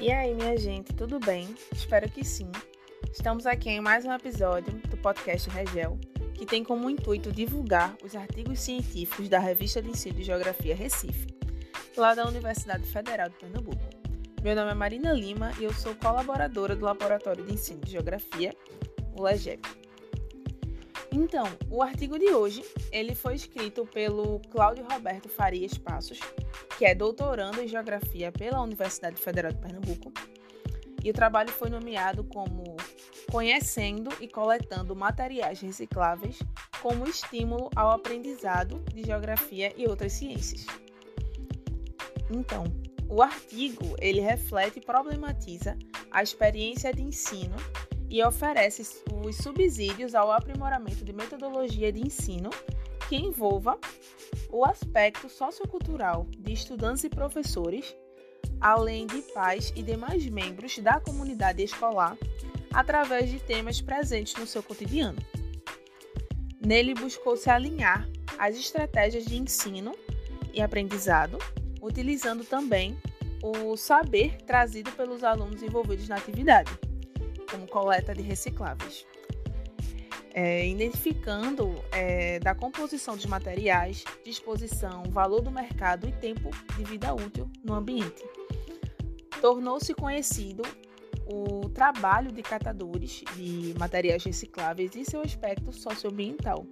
E aí, minha gente, tudo bem? Espero que sim. Estamos aqui em mais um episódio do podcast Regel, que tem como intuito divulgar os artigos científicos da Revista de Ensino de Geografia Recife, lá da Universidade Federal de Pernambuco. Meu nome é Marina Lima e eu sou colaboradora do Laboratório de Ensino de Geografia, o LEGEP. Então, o artigo de hoje, ele foi escrito pelo Cláudio Roberto Farias Passos, que é doutorando em Geografia pela Universidade Federal de Pernambuco. E o trabalho foi nomeado como Conhecendo e Coletando Materiais Recicláveis como Estímulo ao Aprendizado de Geografia e Outras Ciências. Então, o artigo ele reflete e problematiza a experiência de ensino e oferece os subsídios ao aprimoramento de metodologia de ensino que envolva o aspecto sociocultural de estudantes e professores, além de pais e demais membros da comunidade escolar, através de temas presentes no seu cotidiano. Nele buscou-se alinhar as estratégias de ensino e aprendizado, utilizando também o saber trazido pelos alunos envolvidos na atividade, como coleta de recicláveis é, identificando é, da composição dos materiais, disposição, valor do mercado e tempo de vida útil no ambiente. Tornou-se conhecido o trabalho de catadores de materiais recicláveis e seu aspecto socioambiental.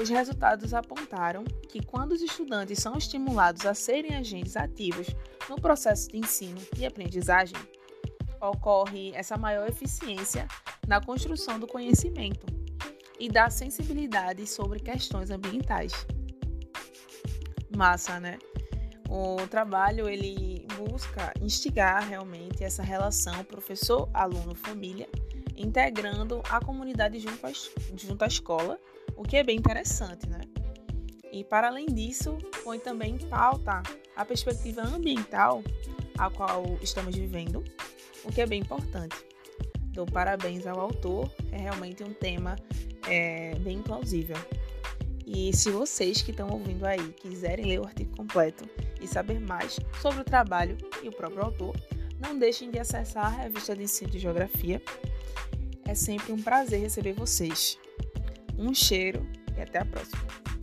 Os resultados apontaram que, quando os estudantes são estimulados a serem agentes ativos no processo de ensino e aprendizagem, ocorre essa maior eficiência na construção do conhecimento, e da sensibilidade sobre questões ambientais. Massa, né? O trabalho ele busca instigar realmente essa relação professor, aluno, família, integrando a comunidade junto à, junto à escola, o que é bem interessante, né? E para além disso, põe também em pauta a perspectiva ambiental a qual estamos vivendo, o que é bem importante. Dou parabéns ao autor, é realmente um tema é, bem plausível. E se vocês que estão ouvindo aí quiserem ler o artigo completo e saber mais sobre o trabalho e o próprio autor, não deixem de acessar a revista de ensino de geografia. É sempre um prazer receber vocês. Um cheiro e até a próxima.